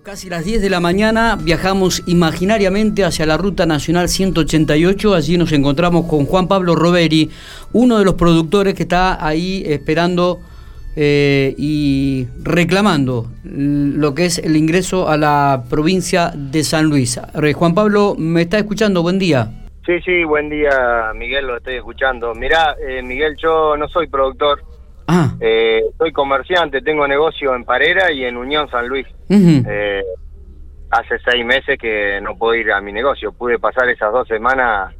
Casi las 10 de la mañana viajamos imaginariamente hacia la Ruta Nacional 188. Allí nos encontramos con Juan Pablo Roveri, uno de los productores que está ahí esperando eh, y reclamando lo que es el ingreso a la provincia de San Luis. Juan Pablo, ¿me está escuchando? Buen día. Sí, sí, buen día, Miguel, lo estoy escuchando. Mirá, eh, Miguel, yo no soy productor, Ah. Eh, soy comerciante, tengo negocio en Parera y en Unión San Luis. eh, hace seis meses que no puedo ir a mi negocio. Pude pasar esas dos semanas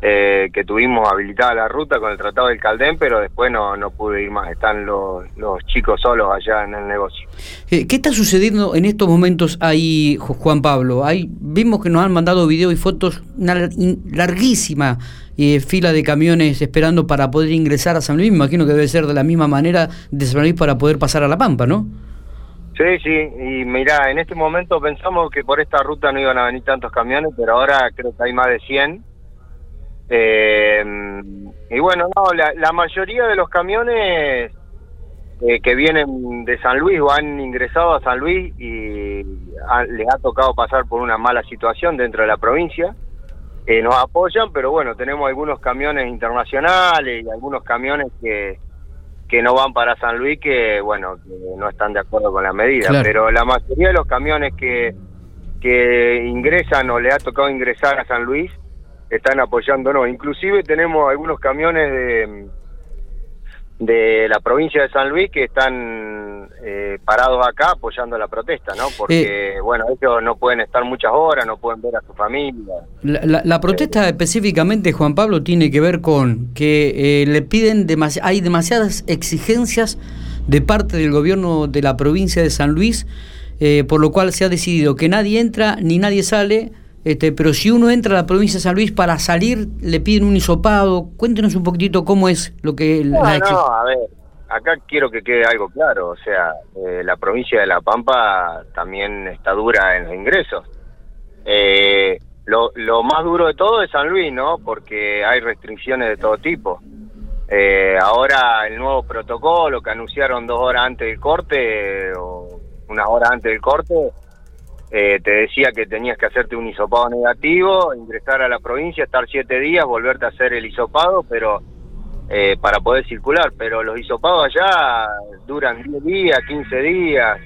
eh, que tuvimos habilitada la ruta con el Tratado del Caldén, pero después no, no pude ir más. Están los, los chicos solos allá en el negocio. Eh, ¿Qué está sucediendo en estos momentos ahí, Juan Pablo? Hay, vimos que nos han mandado videos y fotos, una larguísima eh, fila de camiones esperando para poder ingresar a San Luis. Me imagino que debe ser de la misma manera de San Luis para poder pasar a La Pampa, ¿no? Sí, sí, y mira, en este momento pensamos que por esta ruta no iban a venir tantos camiones, pero ahora creo que hay más de 100 eh, y bueno, no, la, mayoría de los camiones eh, que vienen de San Luis o han ingresado a San Luis y les ha tocado pasar por una mala situación dentro de la provincia, eh, nos apoyan, pero bueno, tenemos algunos camiones internacionales y algunos camiones que, que no van para San Luis que, bueno, que no están de acuerdo con la medida, pero la mayoría de los camiones que, que ingresan o le ha tocado ingresar a San Luis, están apoyándonos. Inclusive tenemos algunos camiones de, de la provincia de San Luis que están eh, parados acá apoyando la protesta, ¿no? Porque, eh, bueno, ellos no pueden estar muchas horas, no pueden ver a su familia. La, protesta específicamente, Juan Pablo, tiene que ver con que eh, le piden, hay demasiadas exigencias de parte del gobierno de la provincia de San Luis, por lo cual se ha decidido que nadie entra ni nadie sale este, pero si uno entra a la provincia de San Luis para salir, le piden un hisopado. Cuéntenos un poquitito cómo es lo que... No, la no, a ver, acá quiero que quede algo claro. O sea, eh, la provincia de La Pampa también está dura en los ingresos. Eh, lo, lo más duro de todo es San Luis, ¿no? Porque hay restricciones de todo tipo. Eh, ahora el nuevo protocolo que anunciaron dos horas antes del corte o una hora antes del corte eh, te decía que tenías que hacerte un hisopado negativo, ingresar a la provincia, estar siete días, volverte a hacer el hisopado, pero eh, para poder circular. Pero los hisopados allá duran 10 días, 15 días.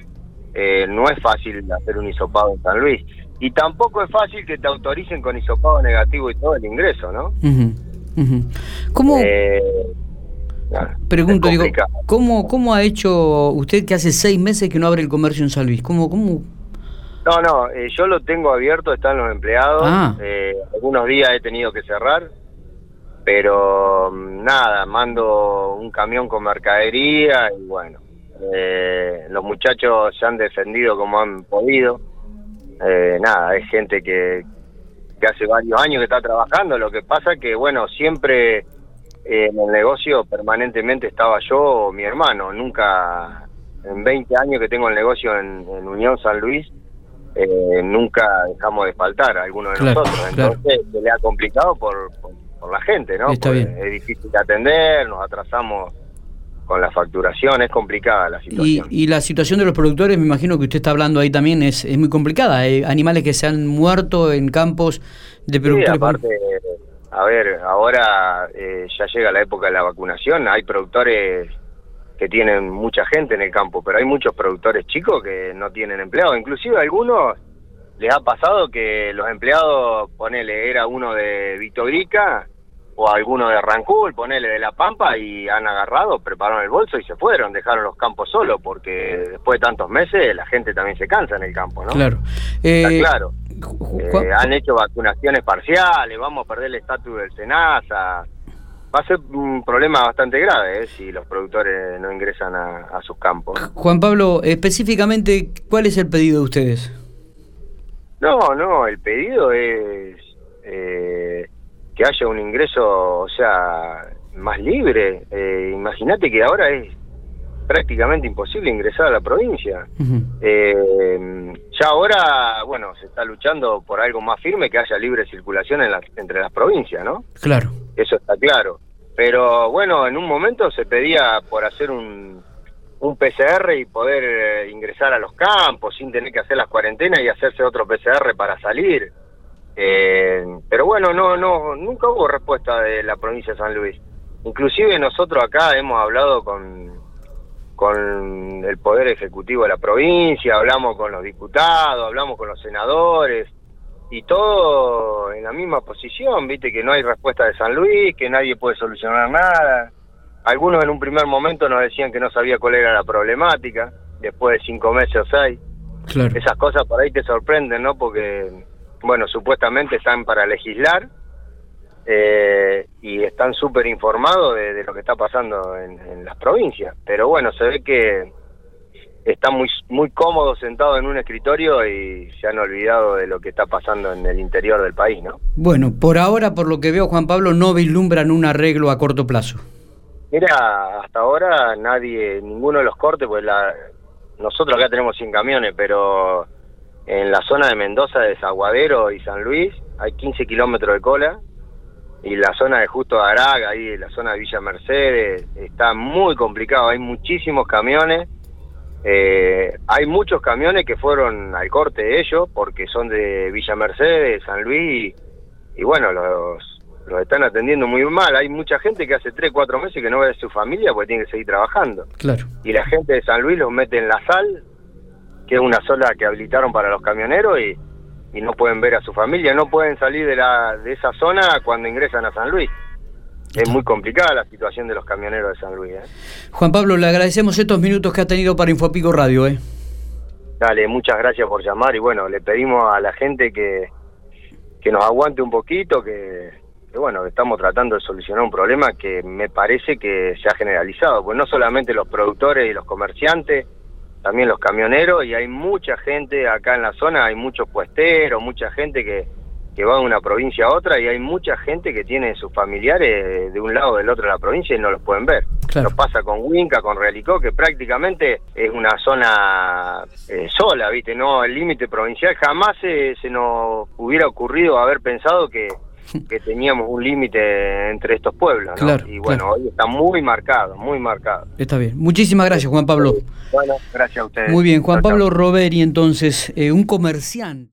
Eh, no es fácil hacer un hisopado en San Luis. Y tampoco es fácil que te autoricen con hisopado negativo y todo el ingreso, ¿no? ¿Cómo? Pregunto, digo, ¿cómo, ¿cómo ha hecho usted que hace seis meses que no abre el comercio en San Luis? ¿Cómo, cómo, no, no, eh, yo lo tengo abierto, están los empleados. Ah. Eh, algunos días he tenido que cerrar, pero mm, nada, mando un camión con mercadería y bueno, eh, los muchachos se han defendido como han podido. nada, es gente que, que hace varios años que está trabajando. Lo que pasa que, bueno, siempre en el negocio permanentemente estaba yo o mi hermano. Nunca, en 20 años que tengo el negocio en Unión San Luis, eh, nunca dejamos de faltar a alguno de nosotros. Entonces se le ha complicado por, por, la gente, ¿no? Es difícil de atender, nos atrasamos con la facturación, es complicada la situación. Y, la situación de los productores, me imagino que usted está hablando ahí también, es, es muy complicada. Hay animales que se han muerto en campos de productores. aparte, a ver, ahora eh, ya llega la época de la vacunación, hay productores que tienen mucha gente en el campo, pero hay muchos productores chicos que no tienen empleados. Inclusive a algunos les ha pasado que los empleados, ponele, era uno de Vitorica o alguno de Rancul, ponele de La Pampa y han agarrado, prepararon el bolso y se fueron, dejaron los campos solos porque después de tantos meses la gente también se cansa en el campo, ¿no? Claro. Eh, claro. Eh, han hecho vacunaciones parciales, vamos a perder el estatus del SENASA, va a ser un problema bastante grave ¿eh? si los productores no ingresan a, sus campos. Juan Pablo, específicamente, ¿cuál es el pedido de ustedes? No, no, el pedido es eh, que haya un ingreso, o sea, más libre. Eh, Imagínate que ahora es prácticamente imposible ingresar a la provincia. eh, ya ahora, bueno, se está luchando por algo más firme, que haya libre circulación en entre las provincias, ¿no? Claro. Eso está claro. Pero bueno, en un momento se pedía por hacer un, un PCR y poder eh, ingresar a los campos sin tener que hacer las cuarentenas y hacerse otro PCR para salir. Eh, pero bueno, no, no, nunca hubo respuesta de la provincia de San Luis. Inclusive nosotros acá hemos hablado con, con el Poder Ejecutivo de la provincia, hablamos con los diputados, hablamos con los senadores, y todo en la misma posición, viste que no hay respuesta de San Luis, que nadie puede solucionar nada. Algunos en un primer momento nos decían que no sabía cuál era la problemática, después de cinco meses o seis. Esas cosas por ahí te sorprenden, ¿no? Porque, bueno, supuestamente están para legislar eh, y están súper informados de, lo que está pasando en las provincias. Pero bueno, se ve que están muy, muy cómodos sentados en un escritorio y se han olvidado de lo que está pasando en el interior del país, ¿no? Bueno, por ahora, por lo que veo, Juan Pablo, no vislumbran un arreglo a corto plazo. Mira, hasta ahora nadie, ninguno de los cortes, pues la, nosotros acá tenemos 100 camiones, pero en la zona de Mendoza, Desaguadero y San Luis hay 15 kilómetros de cola y la zona de Justo de Araga, ahí la zona de Villa Mercedes, está muy complicado, hay muchísimos camiones eh, hay muchos camiones que fueron al corte de ellos porque son de Villa Mercedes, San Luis, y, bueno, los, los están atendiendo muy mal. Hay mucha gente que hace 3, 4 meses que no ve a su familia porque tiene que seguir trabajando. Claro. Y la gente de San Luis los mete en la sal, que es una sola que habilitaron para los camioneros, y, y no pueden ver a su familia, no pueden salir de, la, de esa zona cuando ingresan a San Luis es muy complicada la situación de los camioneros de San Luis. ¿eh? Juan Pablo, le agradecemos estos minutos que ha tenido para Infopico Radio. ¿eh? Dale, muchas gracias por llamar y bueno, le pedimos a la gente que, que nos aguante un poquito, que, que bueno, estamos tratando de solucionar un problema que me parece que se ha generalizado, pues no solamente los productores y los comerciantes, también los camioneros y hay mucha gente acá en la zona, hay muchos puesteros, mucha gente que que va de una provincia a otra y hay mucha gente que tiene sus familiares de un lado o del otro de la provincia y no los pueden ver. Claro. Nos pasa con Huinca, con Realicó, que prácticamente es una zona eh, sola, ¿viste? No, el límite provincial jamás se, se nos hubiera ocurrido haber pensado que, que teníamos un límite entre estos pueblos, ¿no? y bueno, hoy está muy marcado, muy marcado. Está bien. Muchísimas gracias, Juan Pablo. Bueno, gracias a ustedes. Muy bien, Juan Pablo Roveri, entonces, eh, un comerciante.